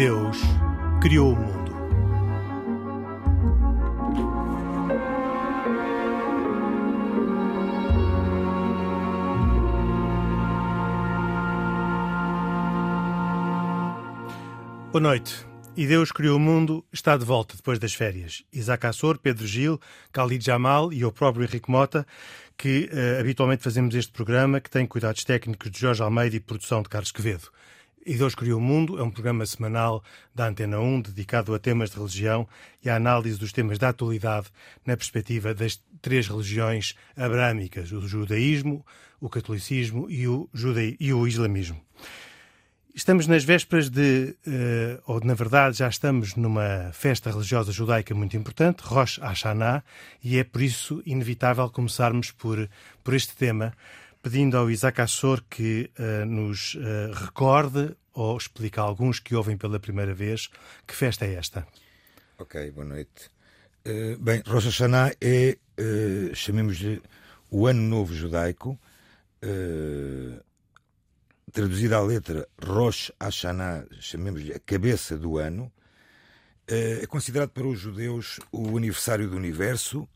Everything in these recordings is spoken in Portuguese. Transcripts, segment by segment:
Deus criou o mundo. Boa noite. E Deus criou o mundo está de volta depois das férias. Isaac Assor, Pedro Gil, Khalid Jamal e eu próprio Henrique Mota, que uh, habitualmente fazemos este programa, que tem cuidados técnicos de Jorge Almeida e produção de Carlos Quevedo. E Deus Criou o Mundo é um programa semanal da Antena 1 dedicado a temas de religião e à análise dos temas da atualidade na perspectiva das três religiões abrâmicas, o judaísmo, o catolicismo e o, judaí e o islamismo. Estamos nas vésperas de, uh, ou na verdade já estamos numa festa religiosa judaica muito importante, Rosh Hashanah, e é por isso inevitável começarmos por, por este tema, pedindo ao Isaac Assor que uh, nos uh, recorde ou explique a alguns que ouvem pela primeira vez que festa é esta. Ok, boa noite. bem, Rosh Hashanah é, chamemos-lhe, o Ano Novo Judaico, traduzida à letra Rosh Hashanah, chamemos-lhe a cabeça do ano, é considerado para os judeus o aniversário do universo,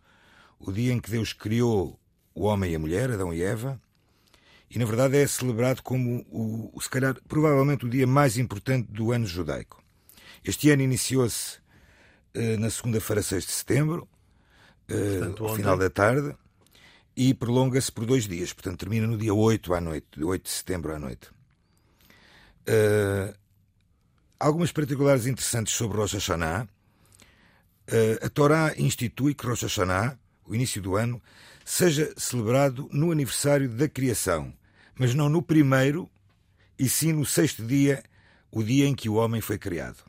o dia em que Deus criou o homem e a mulher, Adão e Eva, e na verdade é celebrado como o, se calhar, provavelmente o dia mais importante do ano judaico. Este ano iniciou-se eh, na segunda-feira, 6 de setembro, eh, Portanto, ao final da tarde, e prolonga-se por dois dias, portanto termina no dia 8 à noite, 8 de setembro à noite. Uh, algumas particulares interessantes sobre Rosh Hashanah. Uh, a Torá institui que Rosh Hashanah, o início do ano, seja celebrado no aniversário da criação, mas não no primeiro, e sim no sexto dia, o dia em que o homem foi criado.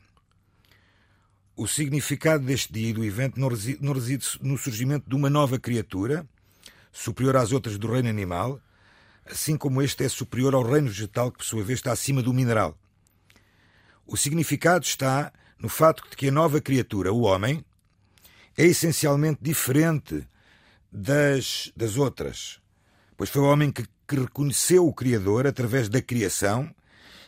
O significado deste dia e do evento não reside, não reside no surgimento de uma nova criatura, superior às outras do reino animal, assim como este é superior ao reino vegetal, que por sua vez está acima do mineral. O significado está no fato de que a nova criatura, o homem, é essencialmente diferente das, das outras, pois foi o homem que, que reconheceu o Criador através da criação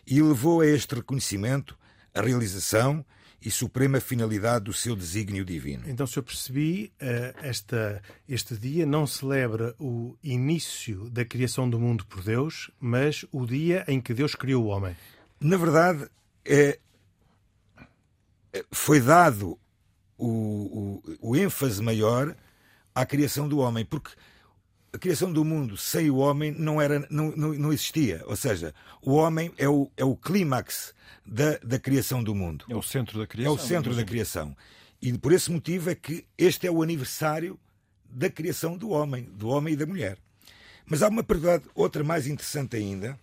e levou a este reconhecimento a realização e suprema finalidade do seu desígnio divino. Então, se eu percebi, eh, esta, este dia não celebra o início da criação do mundo por Deus, mas o dia em que Deus criou o homem. Na verdade, é, é foi dado o, o, o ênfase maior à criação do homem, porque a criação do mundo sem o homem não, era, não, não, não existia. Ou seja, o homem é o, é o clímax da, da criação do mundo. É o centro da criação. É o centro da criação. E por esse motivo é que este é o aniversário da criação do homem, do homem e da mulher. Mas há uma verdade, outra mais interessante ainda,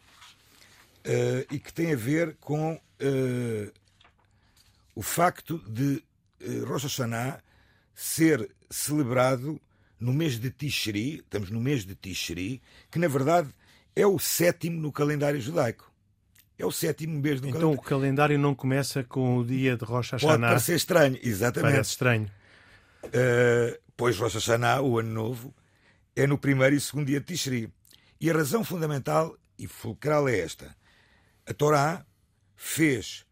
uh, e que tem a ver com uh, o facto de uh, Rosh Hashanah ser celebrado no mês de Tishri, estamos no mês de Tishri, que na verdade é o sétimo no calendário judaico. É o sétimo mês do então, calendário. Então o calendário não começa com o dia de Rosh Hashanah? Pode parecer estranho, exatamente. Parece estranho. Uh, pois Rosh Hashanah, o ano novo, é no primeiro e segundo dia de Tishri. E a razão fundamental e fulcral é esta. A Torá fez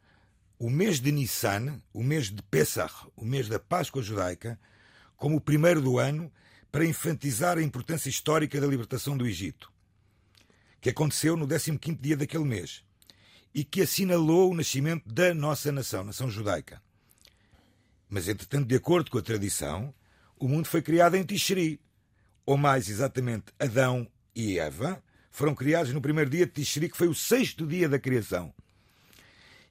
o mês de Nissan, o mês de Pesach, o mês da Páscoa judaica, como o primeiro do ano para enfatizar a importância histórica da libertação do Egito, que aconteceu no 15º dia daquele mês e que assinalou o nascimento da nossa nação, nação judaica. Mas, entretanto, de acordo com a tradição, o mundo foi criado em Tishri, ou mais exatamente, Adão e Eva foram criados no primeiro dia de Tishri, que foi o sexto dia da criação.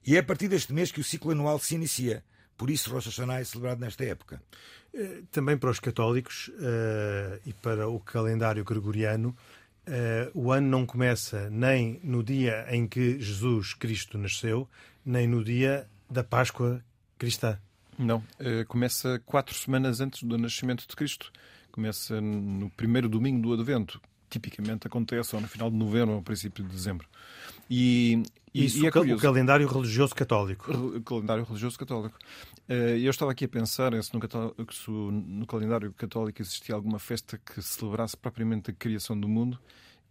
E é a partir deste mês que o ciclo anual se inicia. Por isso, Rosh Hashanah é celebrado nesta época. Eh, também para os católicos uh, e para o calendário gregoriano, uh, o ano não começa nem no dia em que Jesus Cristo nasceu, nem no dia da Páscoa cristã. Não, uh, começa quatro semanas antes do nascimento de Cristo. Começa no primeiro domingo do Advento. Tipicamente acontece ou no final de novembro ou no princípio de dezembro. E, Isso, e é o calendário religioso católico. O calendário religioso católico. Eh, eu estava aqui a pensar se no, se no calendário católico existia alguma festa que celebrasse propriamente a criação do mundo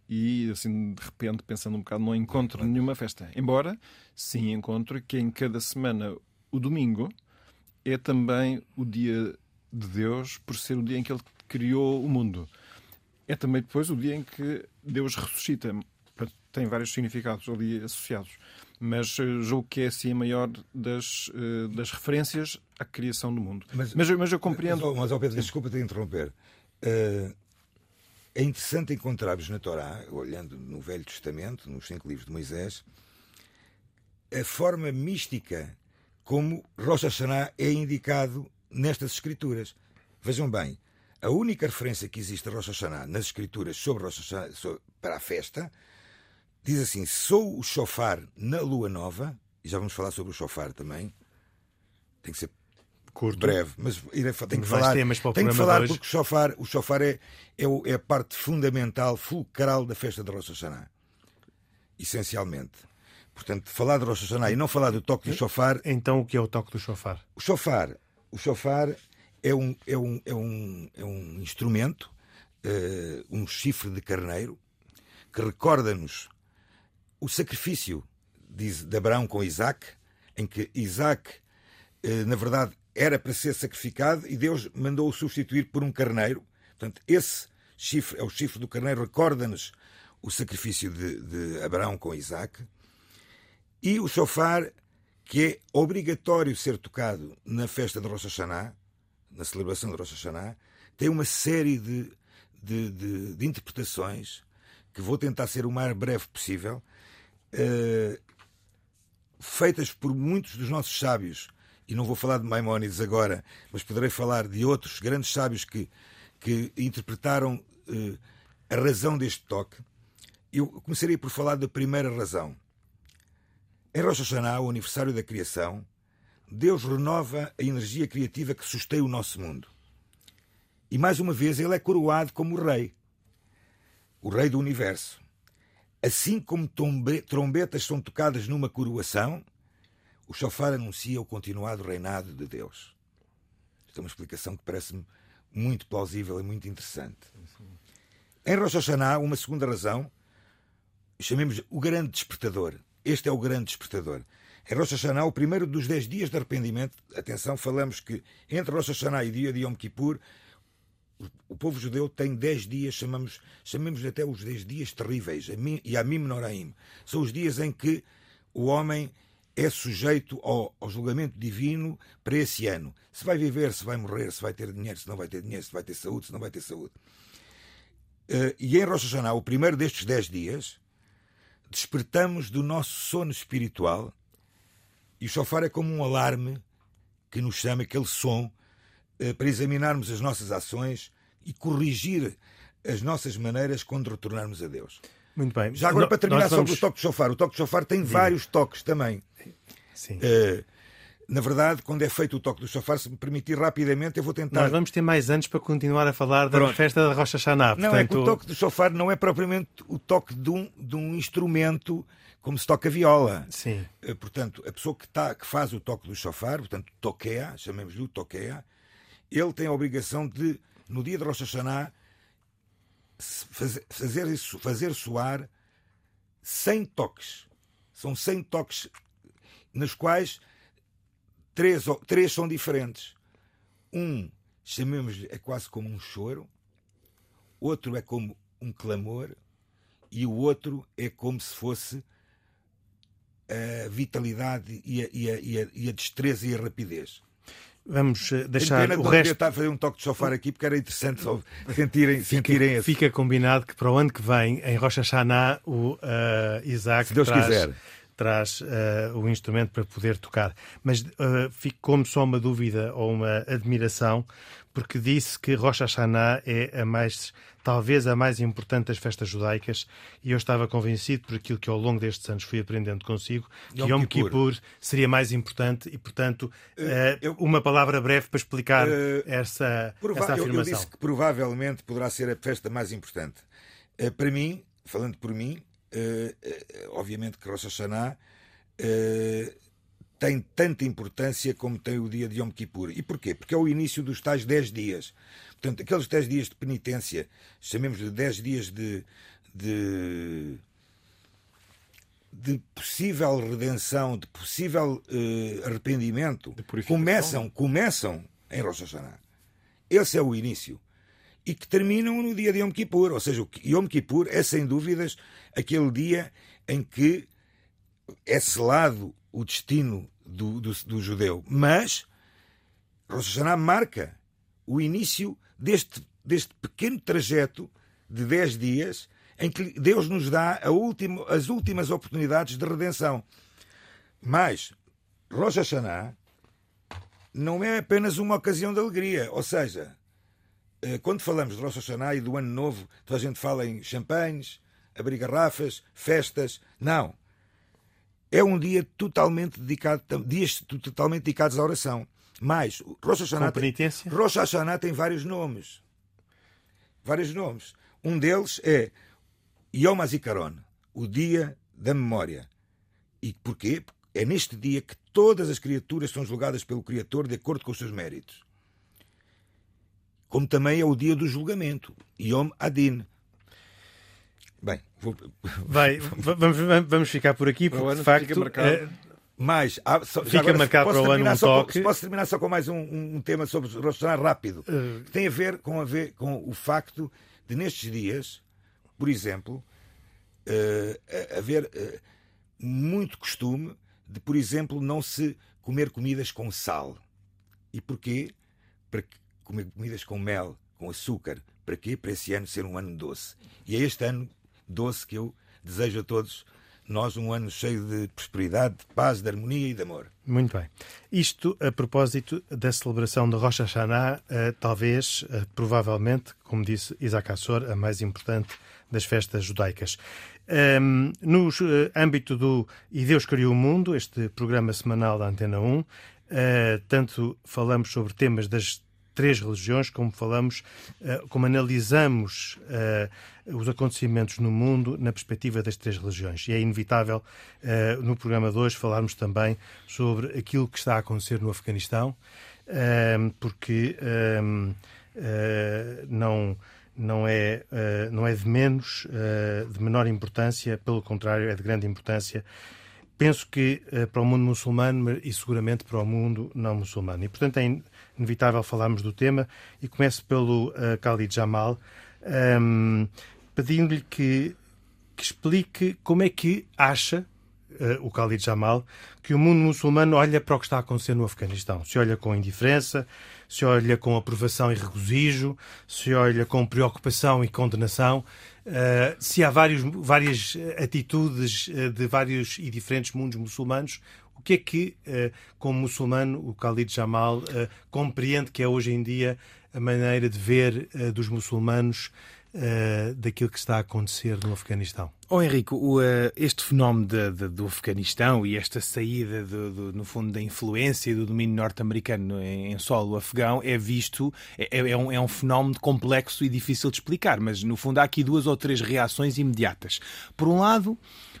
e assim de repente pensando um bocado não encontro nenhuma festa. Embora sim encontro que em cada semana o domingo é também o dia de Deus por ser o dia em que ele criou o mundo. É também depois o dia em que Deus ressuscita. Tem vários significados ali associados. Mas eh, julgo que é assim a maior das, eh, das referências à criação do mundo. Mas, mas, mas eu compreendo. Mas, mas oh Pedro, desculpa te interromper. Uh, é interessante encontrarmos na Torá, olhando no Velho Testamento, nos cinco livros de Moisés, a forma mística como Rosh Hashanah é indicado nestas escrituras. Vejam bem, a única referência que existe a Rosh Hashanah nas escrituras sobre Rosh Hashanah, sobre, para a festa diz assim: sou o chofar na lua nova, e já vamos falar sobre o chofar também. Tem que ser Curto. breve, mas tenho que falar, tenho que falar porque o chofar, o chofar é, é, é, a parte fundamental, fulcral da festa de Rosh Hashanah. Essencialmente. Portanto, falar de Rosh Hashanah e não falar do toque do chofar. Então, o que é o toque do chofar? O chofar, o chofar é um, é um, é um, é um instrumento, uh, um chifre de carneiro, que recorda-nos o sacrifício de, de Abraão com Isaac, em que Isaac, uh, na verdade, era para ser sacrificado e Deus mandou-o substituir por um carneiro. Portanto, esse chifre é o chifre do carneiro, recorda-nos o sacrifício de, de Abraão com Isaac. E o shofar, que é obrigatório ser tocado na festa de Rosh Hashanah, na celebração de Rosh Hashanah, tem uma série de, de, de, de interpretações que vou tentar ser o mais breve possível, uh, feitas por muitos dos nossos sábios. E não vou falar de Maimónides agora, mas poderei falar de outros grandes sábios que, que interpretaram uh, a razão deste toque. Eu começaria por falar da primeira razão. Em Rosh Hashanah, o aniversário da criação, Deus renova a energia criativa que sustém o nosso mundo. E mais uma vez ele é coroado como o rei, o rei do universo. Assim como trombetas são tocadas numa coroação, o chofar anuncia o continuado reinado de Deus. Esta é uma explicação que parece-me muito plausível e muito interessante. Em Rosh Hashanah, uma segunda razão, chamemos o grande despertador. Este é o grande despertador. Em Rosh Hashanah, o primeiro dos dez dias de arrependimento, atenção, falamos que entre Rosh Hashanah e dia de Yom Kippur, o povo judeu tem dez dias, chamamos, chamemos até os dez dias terríveis, e a Mim Noraim. São os dias em que o homem é sujeito ao, ao, julgamento divino para esse ano. Se vai viver, se vai morrer, se vai ter dinheiro, se não vai ter dinheiro, se vai ter saúde, se não vai ter saúde. Uh, e em Rosh Hashanah, o primeiro destes dez dias, despertamos do nosso sono espiritual e o chofar é como um alarme que nos chama aquele som eh, para examinarmos as nossas ações e corrigir as nossas maneiras quando retornarmos a Deus. Muito bem. Já agora, no, para terminar vamos... sobre o toque de chofar, o toque de chofar tem Sim. vários toques também. Sim. Uh, na verdade, quando é feito o toque do chofar, se me permitir rapidamente, eu vou tentar. Nós vamos ter mais anos para continuar a falar da Pronto. festa da Rocha Xaná. Não, é que o toque do chofar não é propriamente o toque de um, de um instrumento como se toca viola. Sim. Eh, portanto, a pessoa que, tá, que faz o toque do chofar, portanto, toqueia, chamemos-lhe o toqueia, ele tem a obrigação de, no dia de Rocha Xaná, fazer, fazer, fazer soar 100 toques. São 100 toques nos quais três, três são diferentes. Um, chamemos-lhe, é quase como um choro, outro é como um clamor, e o outro é como se fosse a vitalidade e a, e a, e a, e a destreza e a rapidez. Vamos eh, deixar o resto. estar a fazer um toque de sofá aqui porque era interessante só sentirem, sentirem fica, fica combinado que para o ano que vem, em Rocha Hashanah, o uh, Isaac Se Deus traz, quiser traz uh, o instrumento para poder tocar. Mas uh, fico como só uma dúvida ou uma admiração, porque disse que Rosh Hashanah é a mais, talvez a mais importante das festas judaicas, e eu estava convencido, por aquilo que ao longo destes anos fui aprendendo consigo, que Yom, Yom Kippur. Kippur. seria mais importante, e portanto, uh, eu, uma palavra breve para explicar essa, essa afirmação. Eu, eu disse que provavelmente poderá ser a festa mais importante. para mim, falando por mim, uh, obviamente que Rosh Hashanah uh, tem tanta importância como tem o dia de Yom Kippur. E porquê? Porque é o início dos tais 10 dias. Portanto, aqueles 10 dias de penitência, chamemos de 10 dias de, de, de possível redenção, de possível uh, arrependimento, começam, começam em Rosh Hashanah. Esse é o início. E que terminam no dia de Yom Kippur. Ou seja, o Yom Kippur é, sem dúvidas, aquele dia em que é selado o destino do, do, do judeu. Mas Rosh Hashanah marca o início deste, deste pequeno trajeto de 10 dias em que Deus nos dá as últimas oportunidades de redenção. Mas Rosh Hashanah não é apenas uma ocasião de alegria. Ou seja, eh, quando falamos de Rosh Hashanah e do Ano Novo, toda a gente fala em champanhes, abrir garrafas, festas. Não. É um dia totalmente dedicado, dias totalmente dedicados à oração. Mas Rosh Hashanah, tem, Rosh Hashanah tem vários nomes. Vários nomes. Um deles é Yom HaZikaron, o dia da memória. E porquê? É neste dia que todas as criaturas são julgadas pelo Criador de acordo com os seus méritos. Como também é o dia do julgamento, Yom Adin. Bem, vou... Vai, vamos, vamos ficar por aqui, porque de facto. Mas ah, só, fica agora, marcado para o ano um toque. Com, posso terminar só com mais um, um, tema sobre Rosh rápido, uh... que tem a ver com, a ver com o facto de nestes dias, por exemplo, uh, haver uh, muito costume de, por exemplo, não se comer comidas com sal. E porquê? Para comer comidas com mel, com açúcar. Para quê? Para esse ano ser um ano doce. E é este ano doce que eu desejo a todos nós um ano cheio de prosperidade, de paz, de harmonia e de amor. Muito bem. Isto a propósito da celebração de Rosh Hashanah, uh, talvez, uh, provavelmente, como disse Isaac Assor, a mais importante das festas judaicas. Um, ehm, no uh, âmbito do E Deus Criou o Mundo, este programa semanal da Antena 1, tanto falamos sobre temas das três religiões, como falamos, como analisamos os acontecimentos no mundo na perspectiva das três religiões. E é inevitável, uh, no programa de hoje, falarmos também sobre aquilo que está a acontecer no Afeganistão, porque não não é, não é de menos, de menor importância, pelo contrário, é de grande importância. Penso que para o mundo muçulmano e seguramente para o mundo não muçulmano. E, portanto, é inevitável falarmos do tema e começo pelo uh, Khalid Jamal. Um, pedindo-lhe que, que explique como é que acha uh, o Khalid Jamal que o mundo muçulmano olha para o que está a acontecer no Afeganistão. Se olha com indiferença, se olha com aprovação e regozijo, se olha com preocupação e condenação. Uh, se há vários, várias atitudes uh, de vários e diferentes mundos muçulmanos, que é que, uh, como muçulmano, o Khalid Jamal compreende que é hoje em dia a maneira de ver dos muçulmanos daquilo que está a acontecer no Afeganistão? Oh, Henrique, o, este fenómeno de, de, do Afeganistão e esta saída, no fundo, da influência e do domínio norte-americano em, em, solo afegão é visto, é, é, é, um, é um fenómeno complexo e difícil de explicar, mas no fundo há aqui duas ou três reações imediatas. Por um lado,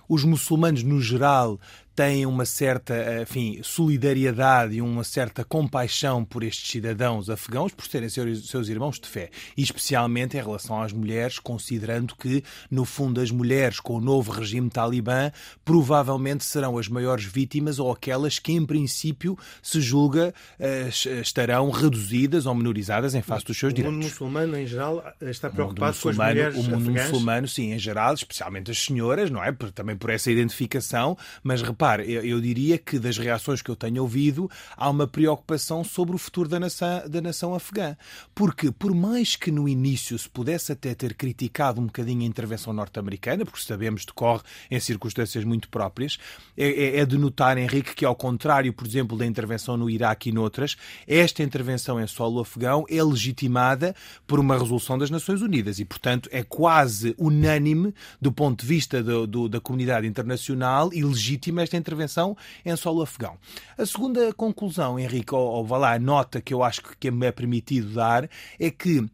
os muçulmanos, no geral, têm uma certa enfim, solidariedade e uma certa compaixão por estes cidadãos afegãos, por serem seus irmãos de fé, e especialmente em relação às mulheres, considerando que, no fundo, as mulheres com o novo regime talibã provavelmente serão as maiores vítimas ou aquelas que, em princípio, se julga eh, estarão reduzidas ou menorizadas em face dos seus direitos. O mundo muçulmano, em geral, está preocupado com as mulheres O mundo afegãs? muçulmano, sim, em geral, especialmente as senhoras, não é? Também por essa identificação, mas repare repare, eu, eu, diria que das reações que eu tenho ouvido, há uma preocupação sobre o futuro da nação, da nação afegã. Porque, por mais que no início se pudesse até ter criticado um bocadinho a intervenção norte-americana, porque sabemos decorre em circunstâncias muito próprias, é, é, é de notar, Henrique, que ao contrário, por exemplo, da intervenção no Iraque e noutras, esta intervenção em solo afegão é legitimada por uma resolução das Nações Unidas e, portanto, é quase unânime do ponto de vista do, do, da comunidade internacional e legítima esta intervenção em solo afegão. A segunda conclusão, Henrique, ou, ou vá lá, nota que eu acho que me é permitido dar, é que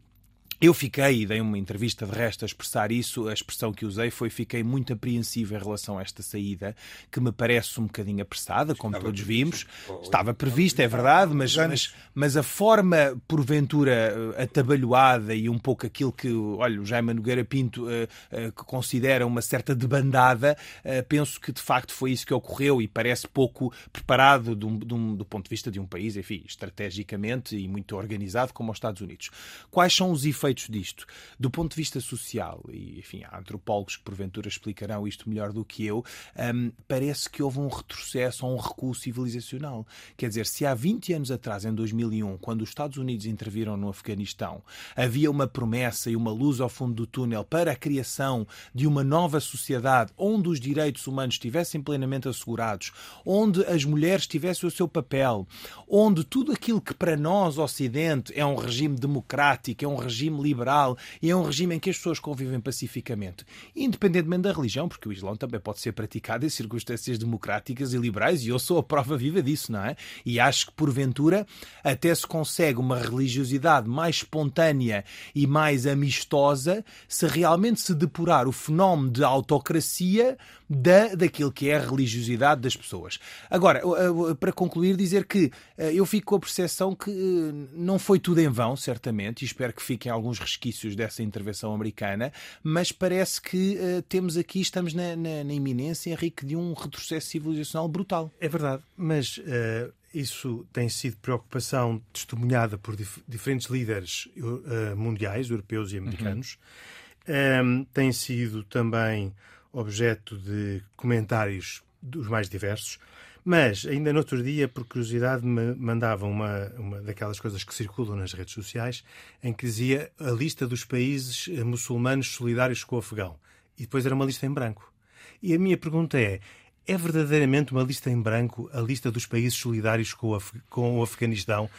Eu fiquei, e dei uma entrevista de resto a expressar isso, a expressão que usei foi fiquei muito apreensivo em relação a esta saída, que me parece um bocadinho apressada, como Estava todos vimos. Estava prevista, é verdade, mas, mas, mas a forma, porventura, eh, atabalhoada e um pouco aquilo que, olha, o Jaime Nogueira Pinto uh, uh, considera uma certa debandada, uh, penso que de facto foi isso que ocorreu e parece pouco preparado de um, do ponto de vista de um país, enfim, estrategicamente e muito organizado como os Estados Unidos. Quais são os efeitos efeitos disto, do ponto de vista social, e enfim, há antropólogos que porventura explicarão isto melhor do que eu, um, parece que houve um retrocesso ou um recuo civilizacional. Quer dizer, se há 20 anos atrás, em 2001, quando os Estados Unidos interviram no Afeganistão, havia uma promessa e uma luz ao fundo do túnel para a criação de uma nova sociedade onde os direitos humanos estivessem plenamente assegurados, onde as mulheres tivessem o seu papel, onde tudo aquilo que para nós, Ocidente, é um regime democrático, é um regime liberal e é um regime em que as pessoas convivem pacificamente, independentemente da religião, porque o Islão também pode ser praticado em circunstâncias democráticas e liberais, e eu sou a prova viva disso, não é? E acho que, porventura, até se consegue uma religiosidade mais espontânea e mais amistosa se realmente se depurar o fenómeno de autocracia da, daquilo que é a religiosidade das pessoas. Agora, para concluir, dizer que eh, eu fico com a percepção que eh, não foi tudo em vão, certamente, e espero que fiquem alguns resquícios dessa intervenção americana, mas parece que uh, temos aqui, estamos na, na, na, iminência, Henrique, de um retrocesso civilizacional brutal. É verdade, mas uh, isso tem sido preocupação testemunhada por dif diferentes líderes uh, mundiais, europeus e americanos. Uhum. Um, tem sido também objeto de comentários dos mais diversos. Mas, ainda no outro dia, por curiosidade, me mandavam uma, uma daquelas coisas que circulam nas redes sociais, em que dizia a lista dos países eh, muçulmanos solidários com o Afegão. E depois era uma lista em branco. E a minha pergunta é: é verdadeiramente uma lista em branco a lista dos países solidários com o, Af com o Afeganistão?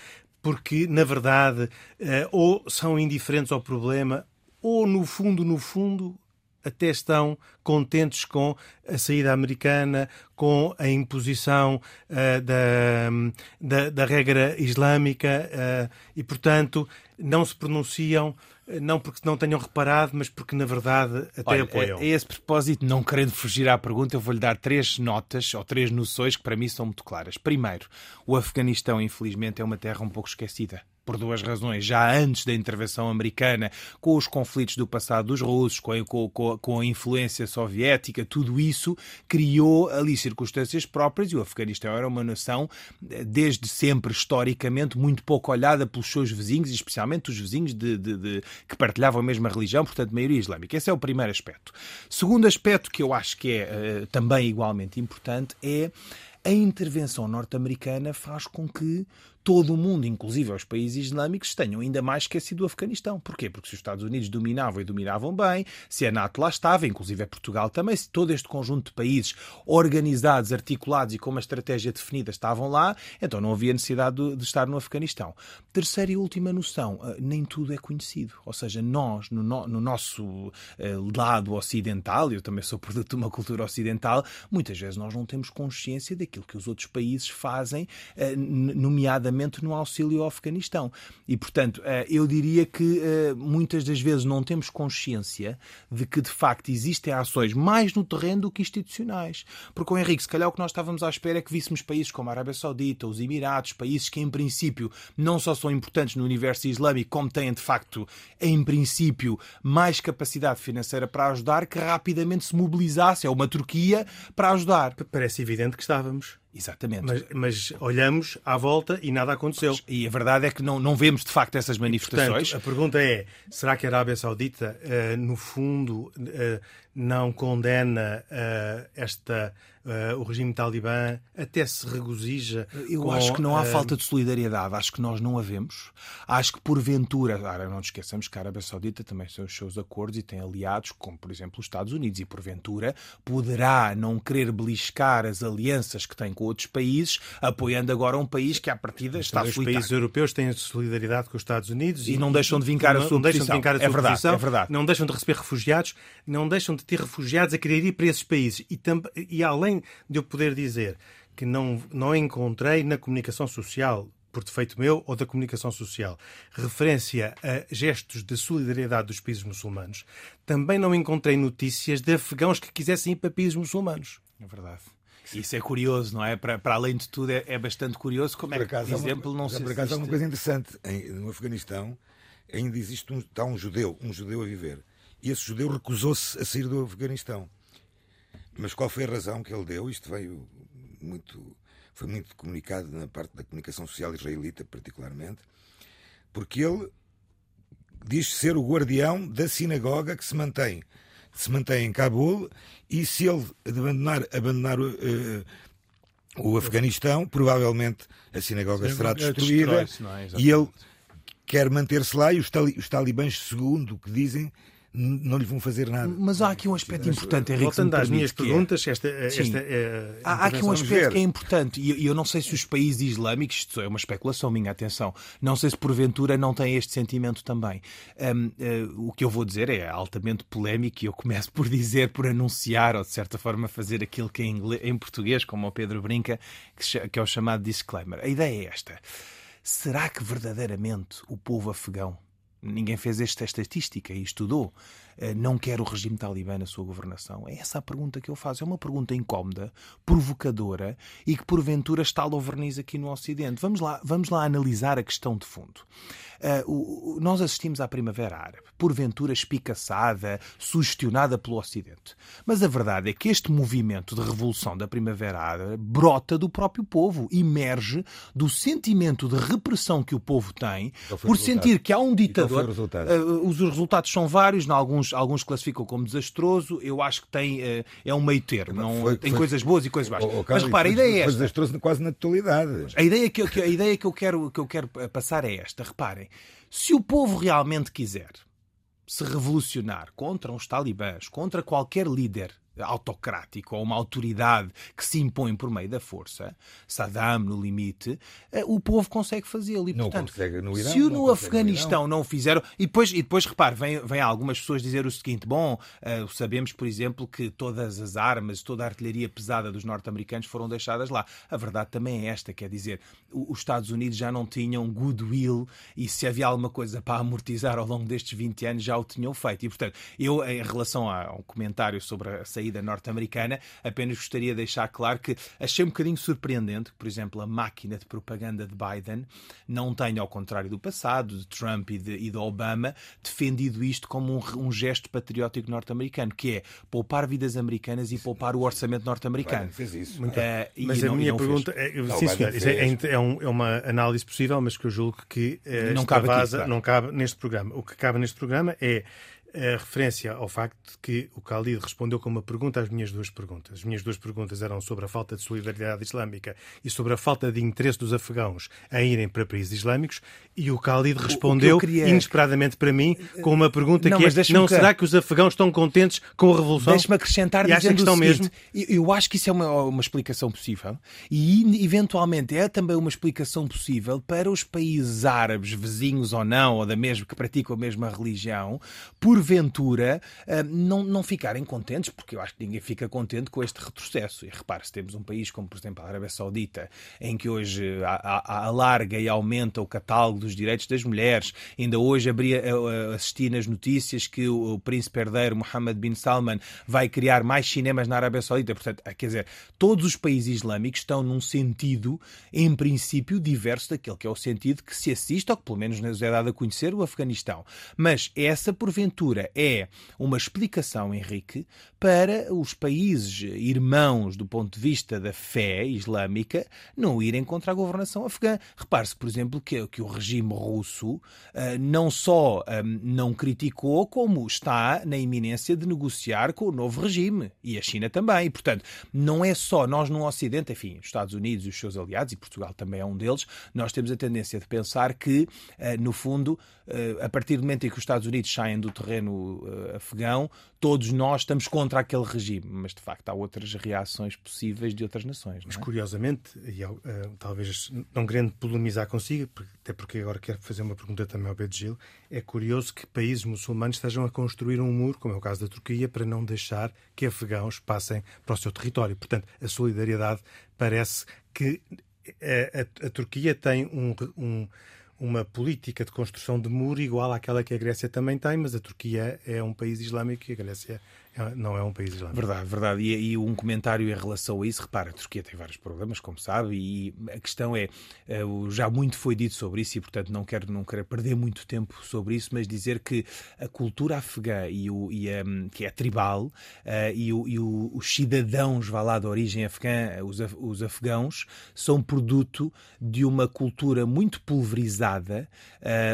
Porque, na verdade, uh, ou são indiferentes ao problema, ou, no fundo, no fundo, até estão contentes com a saída americana, com a imposição uh, da, da, da, regra islâmica uh, e, portanto, não se pronunciam eh, não porque não tenham reparado, mas porque na verdade até Olha, apoiam. A, a esse propósito, não querendo fugir à pergunta, eu vou-lhe dar três notas ou três noções que para mim são muito claras. Primeiro, o Afeganistão, infelizmente, é uma terra um pouco esquecida por duas razões. Já antes da intervenção americana, com os conflitos do passado dos russos, com a, com, com a influência soviética, tudo isso criou ali circunstâncias próprias e o Afeganistão era uma nação, eh, desde sempre, historicamente, muito pouco olhada pelos seus vizinhos, especialmente os vizinhos de, de, de, que partilhavam a mesma religião, portanto, maioria islâmica. Esse é o primeiro aspecto. Segundo aspecto que eu acho que é uh, também igualmente importante é a intervenção norte-americana faz com que todo o mundo, inclusive os países islâmicos, tenham ainda mais esquecido o Afeganistão. Porquê? Porque se os Estados Unidos dominavam e dominavam bem, se a NATO lá estava, inclusive a Portugal também, se todo este conjunto de países organizados, articulados e com uma estratégia definida estavam lá, então não havia necessidade de, de estar no Afeganistão. Terceira e última noção, uh, nem tudo é conhecido. Ou seja, nós, no, no, no nosso uh, lado ocidental, eu também sou produto de uma cultura ocidental, muitas vezes nós não temos consciência daquilo que os outros países fazem, uh, nomeadamente nomeadamente no auxílio ao Afeganistão. E, portanto, eh, eu diria que eh, muitas das vezes não temos consciência de que, de facto, existem ações mais no terreno do que institucionais. Porque, o Henrique, se calhar o que nós estávamos à espera é que víssemos países como a Arábia Saudita, os Emirados, países que, em princípio, não só são importantes no universo islâmico, como têm, de facto, em princípio, mais capacidade financeira para ajudar, que rapidamente se mobilizasse, é uma Turquia, para ajudar. Parece evidente que estávamos. Exatamente. Mas, mas, olhamos à volta e nada aconteceu. E a verdade é que não, não vemos de facto essas manifestações. E, portanto, a pergunta é: será que a Arábia Saudita, uh, no fundo, uh, não condena uh, esta uh, o regime talibã até se regozija. Eu com, acho que não há uh, falta de solidariedade, acho que nós não a vemos. Acho que porventura, ora, não nos esqueçamos que a Arábia Saudita também tem os seus acordos e tem aliados, como por exemplo os Estados Unidos, e porventura poderá não querer beliscar as alianças que tem com outros países, apoiando agora um país que à partida está Os países europeus têm solidariedade com os Estados Unidos e, e não deixam de vincar a sua não deixam de vincar a sua é verdade, posição, é verdade. não deixam de receber refugiados, não deixam de ter refugiados a querer ir para esses países e, e além além de eu poder dizer que não, não encontrei na comunicação social por defeito meu ou da comunicação social, referência a gestos de solidariedade dos países muçulmanos, também não encontrei notícias de afegãos que quisessem ir para países muçulmanos. É verdade. Isso é curioso, não é? Para, para além de tudo, é, é bastante curioso como por é que, por exemplo, uma, não se. Por acaso, há uma coisa interessante. Em, no Afeganistão ainda existe um, está um judeu, um judeu a viver. E esse judeu recusou-se a sair do Afeganistão. Mas qual foi a razão que ele deu? Isto veio muito, foi muito comunicado na parte da comunicação social israelita, particularmente, porque ele diz ser o guardião da sinagoga que se mantém, se mantém em Cabul e se ele abandonar, abandonar uh, o Afeganistão, provavelmente a sinagoga Sim, será destruída é? e ele quer manter-se lá e os, talibãs, segundo o que dizem, não lhe vão fazer nada. Mas há aqui um aspecto importante, Henrique. Voltando às minhas é- perguntas, esta, esta é, há, há, aqui um aspecto que é importante, e eu não sei se os países islâmicos, isto é uma especulação minha, atenção, não sei se porventura não têm este sentimento também. Um, uh, eh, o que eu vou dizer é altamente polémico e eu começo por dizer, por anunciar, ou de certa forma fazer aquilo que em, inglês, em português, como o Pedro brinca, que, que é o chamado disclaimer. A ideia é esta. Será que verdadeiramente o povo afegão Ninguém fez esta estatística e estudou. Eh, não quer o regime talibã na sua governação? É essa a pergunta que eu faço. É uma pergunta incómoda, provocadora e que porventura está o verniz aqui no Ocidente. Vamos lá, vamos lá analisar a questão de fundo. Uh, o, nós assistimos à Primavera Árabe, porventura espicaçada, sugestionada pelo Ocidente. Mas a verdade é que este movimento de revolução da Primavera Árabe brota do próprio povo, emerge do sentimento de repressão que o povo tem por sentir que há um ditador. Uh, os resultados são vários, alguns, alguns classificam como desastroso. Eu acho que tem, uh, é um meio termo. Não, foi, tem foi, coisas boas e coisas más. Oh, Mas repara, a ideia é esta. Foi desastroso quase na totalidade. A ideia que, a ideia que, eu quero, que eu quero passar é esta. Reparem, se o povo realmente quiser se revolucionar contra os talibãs, contra qualquer líder autocrático ou uma autoridade que se impõe por meio da força, Saddam no limite, eh, o povo consegue fazê-lo. E, não portanto, consegue no Irão, se o no Afeganistão não fizeram. E depois, e depois repare, vem, vem algumas pessoas dizer o seguinte: bom, uh, sabemos, por exemplo, que todas as armas, toda a artilharia pesada dos norte-americanos foram deixadas lá. A verdade também é esta: quer dizer, os Estados Unidos já não tinham goodwill e se havia alguma coisa para amortizar ao longo destes 20 anos já o tinham feito. E, portanto, eu, em relação ao comentário sobre a saída norte-americana, apenas gostaria de deixar claro que achei um bocadinho surpreendente que, por exemplo, a máquina de propaganda de Biden não tenha, ao contrário do passado, de Trump e de, e de Obama, defendido isto como um, um gesto patriótico norte-americano, que é poupar vidas americanas e poupar o orçamento norte-americano. fez isso. Uh, mas a não, minha pergunta é, não, sim, senhor, é, é, um, é, uma análise possível, mas que eu julgo que uh, não, cabe aqui, claro. não cabe neste programa. O que cabe neste programa é a referência ao facto de que o Khalid respondeu com uma pergunta às minhas duas perguntas. As minhas duas perguntas eram sobre a falta de solidariedade islâmica e sobre a falta de interesse dos afegãos em irem para países islâmicos e o Khalid respondeu queria... inesperadamente para mim com uma pergunta não, que é não que... será que os afegãos estão contentes com a revolução? Deixe-me acrescentar e dizendo que estão mesmo? Eu acho que isso é uma, uma explicação possível e eventualmente é também uma explicação possível para os países árabes, vizinhos ou não, ou da mesma que praticam a mesma religião, por porventura, eh, não, não ficarem contentes, porque eu acho que ninguém fica contente com este retrocesso. E repare, se temos um país como, por exemplo, a Arábia Saudita, em que hoje alarga e aumenta o catálogo dos direitos das mulheres, ainda hoje abria, eh, eh, assisti nas notícias que o, príncipe herdeiro Mohammed bin Salman vai criar mais cinemas na Arábia Saudita. Portanto, quer dizer, todos os países islâmicos estão num sentido, em princípio, diverso daquele que é o sentido que se assiste, ou que pelo menos nos é dado a conhecer, o Afeganistão. Mas essa, porventura, é uma explicação, Henrique, para os países irmãos do ponto de vista da fé islâmica não irem contra a governação afegã. Repare-se, por exemplo, que, que o regime russo uh, não só um, ah, não criticou, como está na iminência de negociar com o novo regime. E a China também. E, portanto, não é só nós no Ocidente, enfim, os Estados Unidos e os seus aliados, e Portugal também é um deles, nós temos a tendência de pensar que, uh, no fundo, uh, a partir do momento em que os Estados Unidos saem do terreno governo uh, afegão, todos nós estamos contra aquele regime, mas de facto há outras reações possíveis de outras nações. Mas é? curiosamente, e uh, talvez não querendo polemizar consigo, até porque agora quero fazer uma pergunta também ao Pedro Gil, é curioso que países muçulmanos estejam a construir um muro, como é o caso da Turquia, para não deixar que afegãos passem para o seu território. Portanto, a solidariedade parece que a, a, a Turquia tem um, um, uma política de construção de muro igual àquela que a Grécia também tem, mas a Turquia é um país islâmico e a Grécia não é um país islâmico. Verdade, verdade. E, e, um comentário em relação a isso, repara, a Turquia tem vários problemas, como sabe, e a questão é, eh, já muito foi dito sobre isso e, portanto, não quero, não quero perder muito tempo sobre isso, mas dizer que a cultura afegã e, o, e a, que é tribal uh, e, o, e o, os cidadãos, vá lá, de origem afegã, os, os afegãos, são produto de uma cultura muito pulverizada,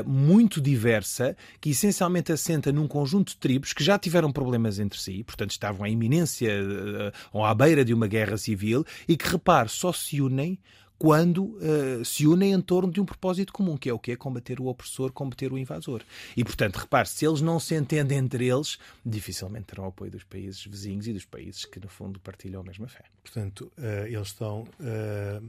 muito diversa, que essencialmente assenta num conjunto de tribos que já tiveram problemas entre si si, portanto estavam à iminência uh, ou à beira de uma guerra civil e que, repare, só se unem quando uh, se unem em torno de um propósito comum, que é o que combater o opressor, combater o invasor. E, portanto, repare, se eles não se entendem entre eles, dificilmente terão apoio dos países vizinhos e dos países que, no fundo, partilham a mesma fé. Portanto, uh, eles estão uh,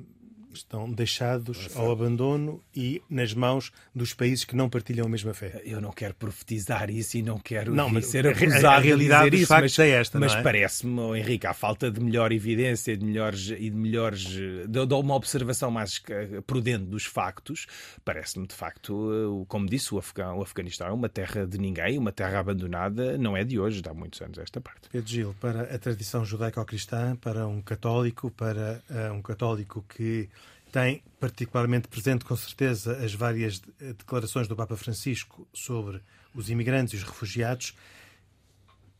estão deixados ao abandono e nas mãos dos países que não partilham a mesma fé. Eu não quero profetizar isso e não quero não, mas ser acusado a, a realidade de isso, mas, é esta, mas é? parece-me, oh, Henrique, à falta de melhor evidência de melhores, e de melhores de, de uma observação mais prudente dos factos, parece-me de facto, como disse, o, Afegão, o Afeganistão é uma terra de ninguém, uma terra abandonada, não é de hoje, dá muitos anos esta parte. Pedro Gil, para a tradição judaico-cristã, para um católico, para uh, um católico que tem particularmente presente, com certeza, as várias declarações do Papa Francisco sobre os imigrantes e os refugiados.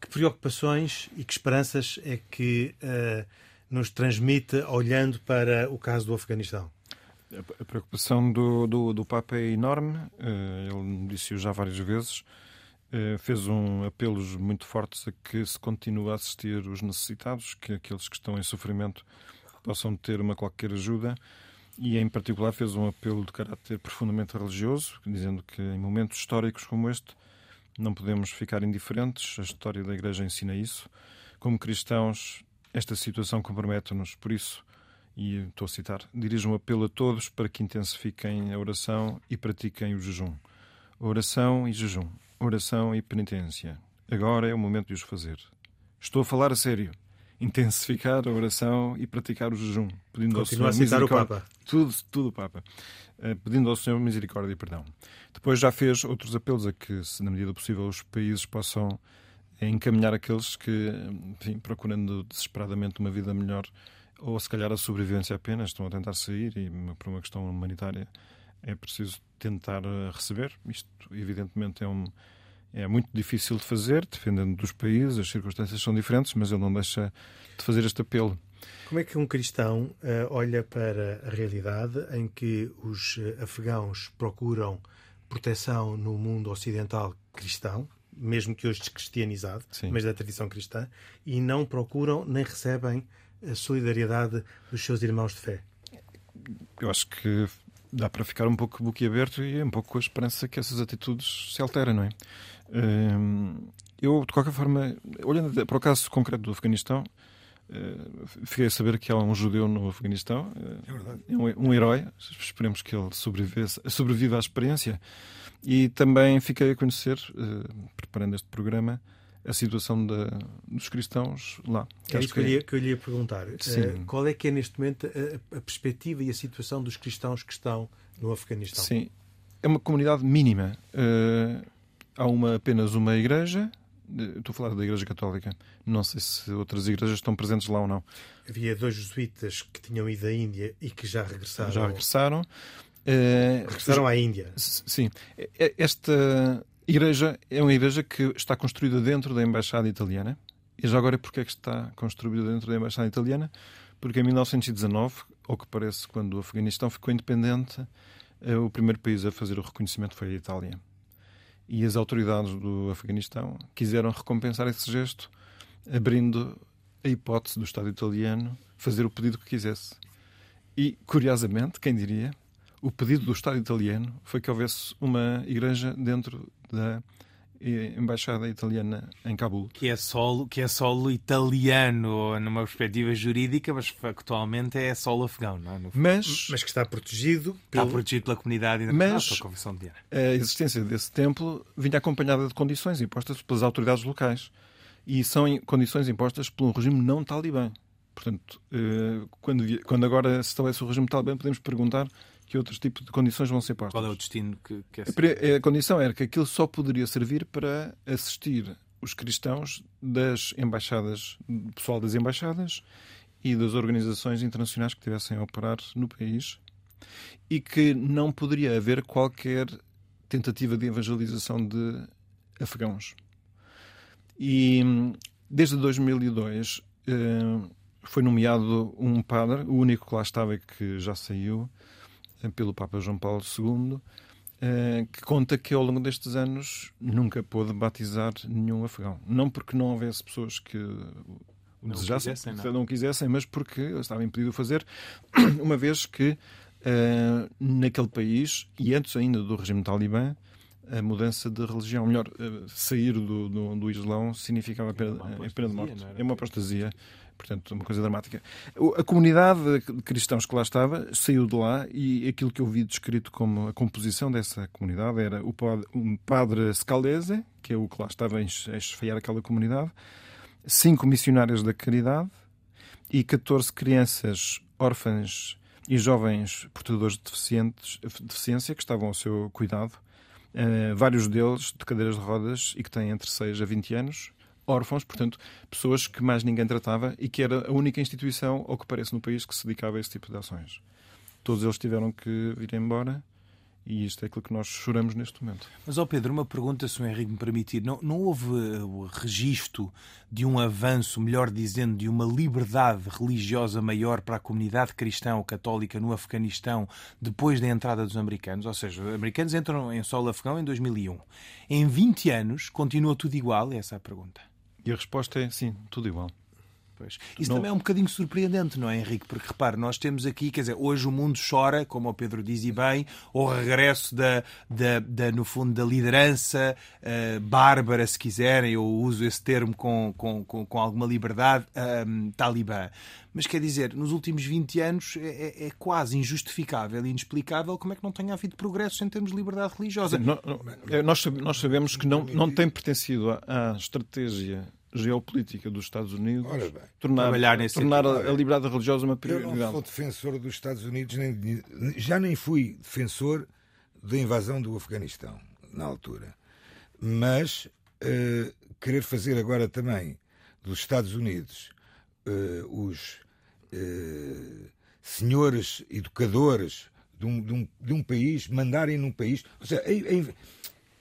Que preocupações e que esperanças é que uh, nos transmite olhando para o caso do Afeganistão? A preocupação do, do, do Papa é enorme, uh, ele disse-o já várias vezes. Fez um apelos muito fortes a que se continue a assistir os necessitados, que aqueles que estão em sofrimento possam ter uma qualquer ajuda e em particular fez um apelo de caráter profundamente religioso, dizendo que em momentos históricos como este não podemos ficar indiferentes. A história da Igreja ensina isso. Como cristãos, esta situação compromete-nos. Por isso, e estou a citar, dirijo um apelo a todos para que intensifiquem a oração e pratiquem o jejum. Oração e jejum. Oração e penitência. Agora é o momento de os fazer. Estou a falar a sério intensificar a oração e praticar o jejum, pedindo Continua ao Senhor a citar o Papa. Tudo, tudo o Papa. Uh, pedindo ao Senhor misericórdia e perdão. Depois já fez outros apelos a que, se na medida possível, os países possam encaminhar aqueles que, enfim, procurando desesperadamente uma vida melhor, ou se calhar a sobrevivência apenas, estão a tentar sair e, por uma questão humanitária, é preciso tentar eh, receber. Isto, evidentemente, é um é muito difícil de fazer, dependendo dos países, as circunstâncias são diferentes, mas ele não deixa de fazer este apelo. Como é que um cristão uh, olha para a realidade em que os uh, afegãos procuram proteção no mundo ocidental cristão, mesmo que hoje descristianizado, Sim. mas da tradição cristã, e não procuram nem recebem a solidariedade dos seus irmãos de fé? Eu acho que dá para ficar um pouco boquiaberto e um pouco com a esperança que essas atitudes se alterem, não é? Eu, de qualquer forma, olhando para o caso concreto do Afeganistão, eh, fiquei a saber que há um judeu no Afeganistão. É verdade. É um, um herói. Esperemos que ele sobreviva à experiência. E também fiquei a conhecer, eh, preparando este programa, a situação dos cristãos lá. Que é isso que, eu ia, que eu lhe ia perguntar. Uh, qual é que é neste momento a, a, perspectiva e a situação dos cristãos que estão no Afeganistão? Sim, é uma comunidade mínima. Uh, há uma, apenas uma igreja. Estou a falar da Igreja Católica. Não sei se outras igrejas estão presentes lá ou não. Havia dois jesuítas que tinham ido à Índia e que já regressaram. Já regressaram. Uh, regressaram à Índia. Sim. Esta igreja é uma igreja que está construída dentro da Embaixada Italiana. E já agora, porquê é que está construída dentro da Embaixada Italiana? Porque em 1919, ao que parece, quando o Afeganistão ficou independente, eh, o primeiro país a fazer o reconhecimento foi a Itália. E as autoridades do Afeganistão quiseram recompensar esse gesto, abrindo a hipótese do Estado italiano fazer o pedido que quisesse. E, curiosamente, quem diria, o pedido do Estado italiano foi que houvesse uma igreja dentro da embaixada italiana em Cabul. Que é solo, que é solo italiano numa perspectiva jurídica, mas factualmente é solo afegão, não é? Mas, mas que está protegido pelo... está protegido pela comunidade internacional, pela Convenção de Viena. A existência desse templo vinha acompanhada de condições impostas pelas autoridades locais e são condições impostas por um regime não talibã. Portanto, quando, quando agora se estabelece o regime talibã, podemos perguntar que outros tipos de condições vão ser postas. Qual é o destino que, que é A condição era que aquilo só poderia servir para assistir os cristãos das embaixadas, pessoal das embaixadas e das organizações internacionais que estivessem a operar no país e que não poderia haver qualquer tentativa de evangelização de afegãos. E desde 2002 eh, foi nomeado um padre, o único que lá estava e que já saiu, pelo Papa João Paulo II, eh, que conta que ao longo destes anos nunca pôde batizar nenhum afegão. Não porque não houvesse pessoas que o não desejassem, quisessem, não. não quisessem, mas porque estava impedido de fazer, uma vez que uh, naquele país, e antes ainda do regime talibã, a mudança de religião, melhor, uh, sair do, do, do Islão significava a pena, a pena de morte. É uma apostasia portanto, uma coisa dramática. A comunidade de cristãos que lá estava saiu de lá e aquilo que eu vi descrito como a composição dessa comunidade era o padre, um padre Scalese, que é o que lá estava a esfriar aquela comunidade, cinco missionários da caridade e 14 crianças órfãs e jovens portadores de deficiência que estavam ao seu cuidado, uh, vários deles de cadeiras de rodas e que têm entre 6 a 20 anos, órfãos, portanto, pessoas que mais ninguém tratava e que era a única instituição, ao que parece, no país que se dedicava a esse tipo de ações. Todos eles tiveram que vir embora e isto é aquilo que nós choramos neste momento. Mas, ó Pedro, uma pergunta, se o Henrique me permitir. Não, não houve eh, o registro de um avanço, melhor dizendo, de uma liberdade religiosa maior para a comunidade cristã ou católica no Afeganistão depois da entrada dos americanos? Ou seja, os americanos entram em solo afegão em 2001. Em 20 anos, continua tudo igual? Essa é a pergunta. E a resposta é sim, tudo igual. Pois. Isso não... também é um bocadinho surpreendente, não é, Henrique? Porque repare, nós temos aqui, quer dizer, hoje o mundo chora, como o Pedro diz e bem, o regresso da, da, da no fundo, da liderança uh, bárbara, se quiserem, eu uso esse termo com, com, com, com alguma liberdade, um, talibã. Mas quer dizer, nos últimos 20 anos é, é, é, quase injustificável e inexplicável como é que não tenha havido progressos em termos de liberdade religiosa. Não, não, é, nós, nós sabemos que não, não tem pertencido à estratégia geopolítica dos Estados Unidos tornar, tornar a, a, liberdade religiosa uma prioridade. Eu não sou defensor dos Estados Unidos, nem, já nem fui defensor da invasão do Afeganistão, na altura. Mas uh, querer fazer agora também dos Estados Unidos uh, os uh, senhores educadores de um, de, um, de um, país, mandarem num país. Ou seja,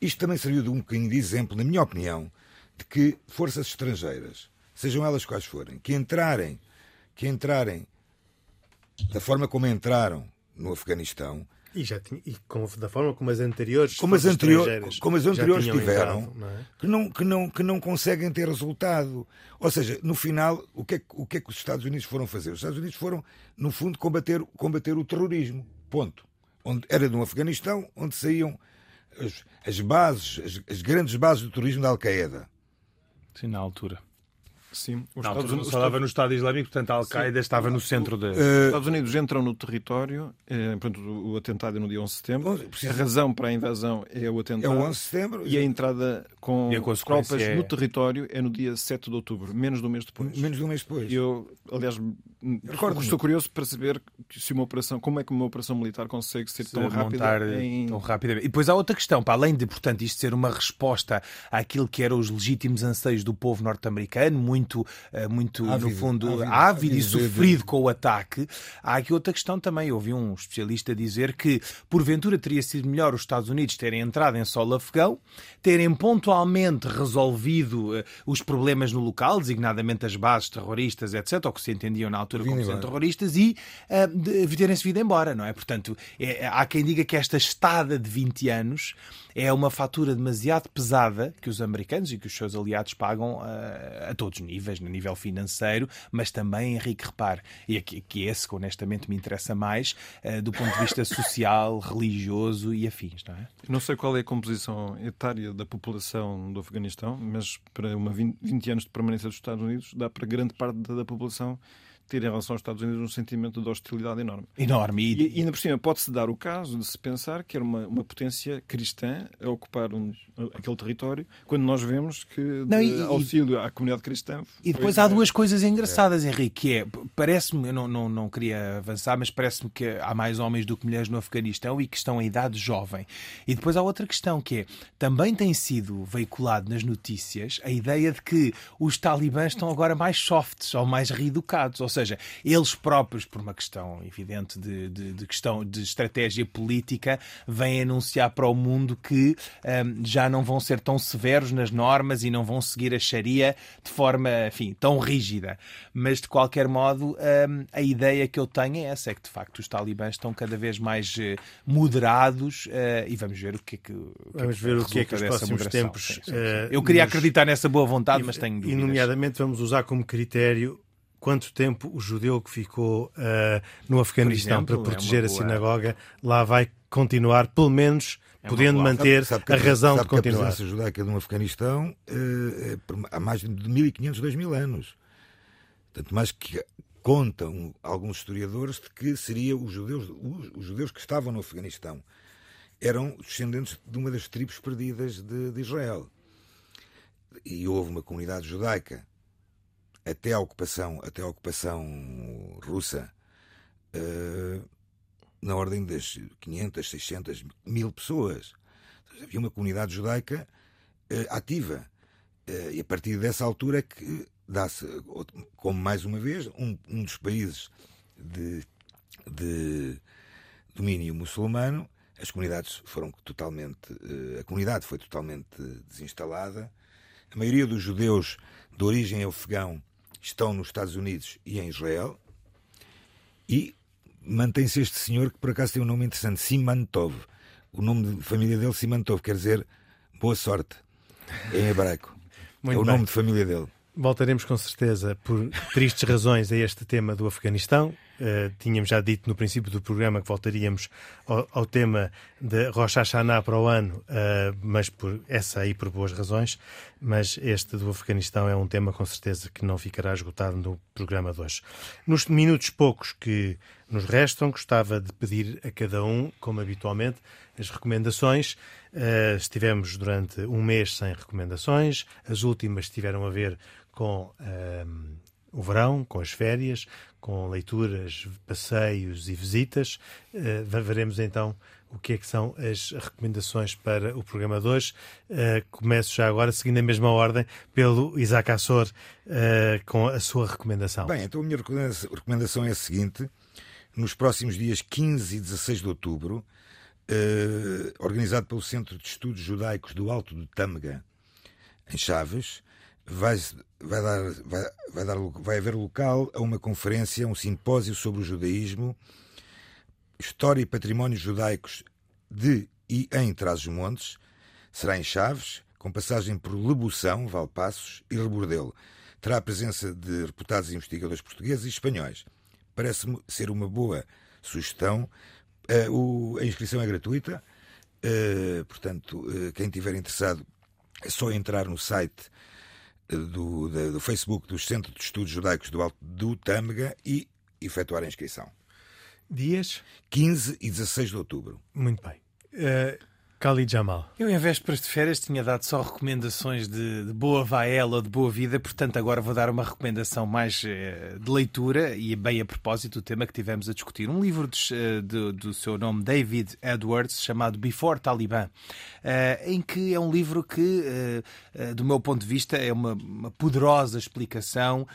isto também serviu de um bocadinho de exemplo, na minha opinião, de que forças estrangeiras, sejam elas quais forem, que entrarem, que entrarem da forma como entraram no Afeganistão, e, já tinha, e como, da forma como as anteriores como as, anterior, como as anteriores tiveram entrado, não é? que, não, que, não, que não conseguem ter resultado. Ou seja, no final o que, é, o que é que os Estados Unidos foram fazer? os Estados Unidos foram, no fundo, combater, combater o terrorismo, ponto. Onde era no Afeganistão, onde saíam as, as bases, as, as grandes bases do terrorismo da Al-Qaeda Sim, na altura. Sim, os Estados Unidos estava no Estado Islâmico, portanto a Al-Qaeda estava no centro de. Os Estados Unidos entram no território, eh, portanto, o atentado é no dia 11 de setembro. A razão para a invasão é o atentado. É o 11 de setembro. E a entrada com a tropas é... no território é no dia 7 de outubro, menos de um mês depois. Menos de um mês depois. Eu, aliás, Recordo estou curioso para saber se uma operação, como é que uma operação militar consegue ser tão rápida, em... tão rapidamente. E depois há outra questão, para além de, portanto, isto ser uma resposta àquilo que eram os legítimos anseios do povo norte-americano, muito, eh, muito ávido, no fundo, ávido, ávido, ávido e sofrido com o ataque, há aqui outra questão também. Eu ouvi um especialista dizer que, porventura, teria sido melhor os Estados Unidos terem entrado em solo afegão, terem pontualmente resolvido uh, os problemas no local, designadamente as bases terroristas, etc., ou que se entendiam na altura como sendo terroristas, e uh, terem-se vindo embora, não é? Portanto, é, há quem diga que esta estada de 20 anos é uma fatura demasiado pesada que os americanos e que os seus aliados pagam uh, a todos os níveis, no nível financeiro, mas também, Henrique, repare, e aqui, que esse que honestamente me interessa mais, uh, do ponto de vista social, religioso e afins, não é? Não sei qual é a composição etária da população do Afeganistão, mas para uma 20, 20 anos de permanência dos Estados Unidos dá para grande parte da população ter em relação aos Estados Unidos um sentimento de hostilidade enorme. Enorme. E, e ainda por cima, pode-se dar o caso de se pensar que era uma, uma potência cristã a ocupar um, aquele território, quando nós vemos que Não, e- auxílio à comunidade cristã. E depois há duas coisas engraçadas, Henrique, que é, parece-me, eu não, não, não queria avançar, mas parece-me que há mais homens do que mulheres no Afeganistão e que estão em idade jovem. E depois há outra questão, que é, também tem sido veiculado nas notícias a ideia de que os talibãs estão agora mais softs ou mais reeducados, ou seja, eles próprios, por uma questão evidente de, de, de questão de estratégia política, vêm anunciar para o mundo que hum, já não vão ser tão severos nas normas e não vão seguir a Sharia de forma, enfim, tão rígida. Mas de qualquer modo, hum, a ideia que eu tenho é essa, é que de facto os talibãs estão cada vez mais eh, moderados eh, e vamos ver o que é que, o que é Vamos ver o que é que os próximos moderação. tempos, Sim, sim, sim. eh, Eu queria nos- acreditar nessa boa vontade, mas tenho E, dúvidas. nomeadamente, vamos usar como critério quanto tempo o judeu que ficou eh, no Afeganistão exemplo, para é proteger uma a sinagoga lá vai continuar, pelo menos É podendo boa- manter Sabe- sabe que a razão sabe de que a continuar. presença judaica no Afeganistão é por- há mais de 1500, 2000 anos. Tanto mais que contam alguns historiadores de que seriam os judeus, os, os judeus que estavam no Afeganistão. Eram descendentes de uma das tribos perdidas de, de Israel. E houve uma comunidade judaica até a ocupação, até a ocupação russa. eh, na ordem das 500, 600, mil pessoas. Havia uma comunidade judaica eh, ativa. Eh, e a partir dessa altura que dá-se, como mais uma vez, um, um dos países de, de domínio muçulmano, as comunidades foram totalmente. a comunidade foi totalmente desinstalada. A maioria dos judeus de origem afegão estão nos Estados Unidos e em Israel. E mantém-se este senhor que por acaso tem um nome interessante, Simantov. O nome de família dele, Simantov, quer dizer boa sorte em hebraico. Muito é o bem. nome de família dele. Voltaremos com certeza, por tristes razões, a este tema do Afeganistão. Uh, tínhamos já dito no princípio do programa que voltaríamos ao, ao tema de Rosh Hashanah para o ano, uh, mas por essa aí por boas razões. Mas este do Afeganistão é um tema com certeza que não ficará esgotado no programa de hoje. Nos minutos poucos que nos restam, gostava de pedir a cada um, como habitualmente, as recomendações. Uh, estivemos durante um mês sem recomendações, as últimas tiveram a ver com o verão, com as férias, com leituras, passeios e visitas. Uh, veremos então o que é que são as recomendações para o programa de hoje. Uh, começo já agora, seguindo a mesma ordem, pelo Isaac Assor, uh, com a sua recomendação. Bem, então a minha recomendação é a seguinte. Nos próximos dias 15 e 16 de outubro, uh, organizado pelo Centro de Estudos Judaicos do Alto do Tâmega, em Chaves, vai, vai, dar, vai, vai, dar, vai haver local a uma conferência, um simpósio sobre o judaísmo, história e patrimónios judaicos de e em Trás-os-Montes. Será em Chaves, com passagem por Lebução, Valpassos e Rebordelo. Terá a presença de reputados investigadores portugueses e espanhóis. Parece-me ser uma boa sugestão. O, a inscrição é gratuita, uh, portanto, uh, quem estiver interessado é só entrar no site do, do, do, Facebook do Centro de Estudos Judaicos do Alto do Tâmega e efetuar a inscrição. Dias? 15 e 16 de outubro. Muito bem. Uh, Khalid Jamal. Eu, em vésperas de férias, tinha dado só recomendações de, de boa vaela ou de boa vida, portanto, agora vou dar uma recomendação mais uh, de leitura e bem a propósito do tema que tivemos a discutir. Um livro de, uh, de, do seu nome, David Edwards, chamado Before Taliban, em que é um livro que, do meu ponto de vista, é uma, uma poderosa explicação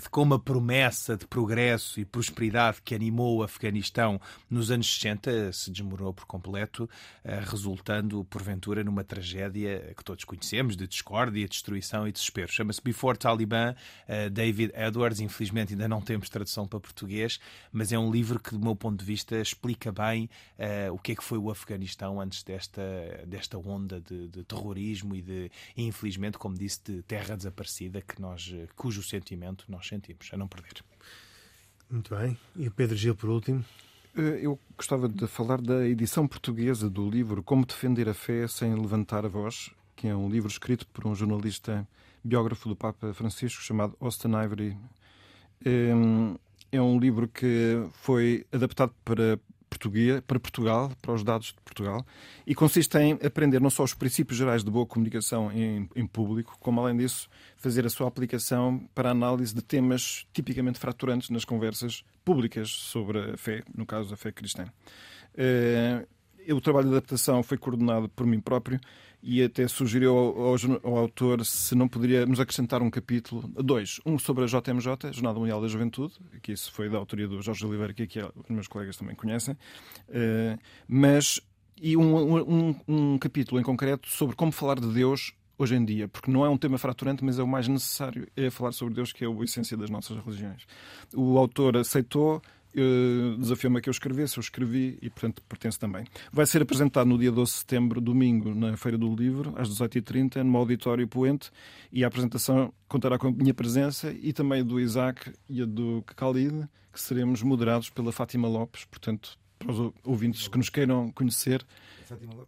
de como a promessa de progresso e prosperidade que animou o Afeganistão nos anos 60 se desmoronou por completo, resultando, porventura, numa tragédia que todos conhecemos, de discórdia, destruição e desespero. Chama-se Before Taliban, David Edwards. Infelizmente ainda não temos tradução para português, mas é um livro que, do meu ponto de vista, explica bem o que é que foi o Afeganistão antes desta, desta onda de, de terrorismo e, de, infelizmente, como disse, de terra desaparecida que nós, cujo sentimento nós sentimos, a não perder. Muito bem. E o Pedro Gil, por último? Eu gostava de falar da edição portuguesa do livro Como Defender a Fé Sem Levantar a Voz, que é um livro escrito por um jornalista biógrafo do Papa Francisco chamado Austin Ivory. é um livro que foi adaptado para português, para Portugal, para os dados de Portugal, e consiste em aprender não só os princípios gerais de boa comunicação em, em público, como além disso fazer a sua aplicação para análise de temas tipicamente fraturantes nas conversas públicas sobre a fé, no caso a fé cristã. Uh, o trabalho de adaptação foi coordenado por mim próprio e até sugeriu ao, ao, autor se não poderíamos acrescentar um capítulo, dois, um sobre a JMJ, Jornada Mundial da Juventude, que isso foi da autoria do Jorge Oliveira, que aqui os meus colegas também conhecem, uh, mas e um, um, um capítulo em concreto sobre como falar de Deus hoje em dia, porque não é um tema fraturante, mas é o mais necessário, é falar sobre Deus, que é a essência das nossas religiões. O autor aceitou, desafiou-me a que eu escrevesse, eu escrevi e, portanto, pertence também. Vai ser apresentado no dia 12 de setembro, domingo, na Feira do Livro, às 18h30, no Auditório Poente, e a apresentação contará com a minha presença e também do Isaac e a do Khalid, que seremos moderados pela Fátima Lopes, portanto, para os ouvintes que nos queiram conhecer,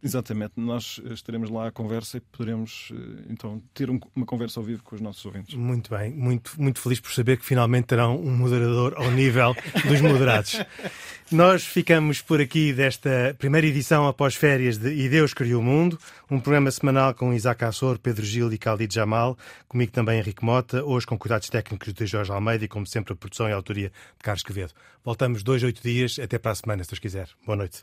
Exatamente, nós estaremos lá à conversa e poderemos eh, então ter uma conversa ao vivo com os nossos ouvintes. Muito bem, muito, muito feliz por saber que finalmente terão um moderador ao nível dos moderados. Nós ficamos por aqui desta primeira edição após férias de E Deus Criou o Mundo, um programa semanal com Isaac Assor, Pedro Gil e Khalid Jamal, comigo também Henrique Mota, hoje com cuidados técnicos de Jorge Almeida e, como sempre, a produção e a autoria de Carlos Quevedo. Voltamos dois, oito dias, até para a semana, se Deus quiser. Boa noite.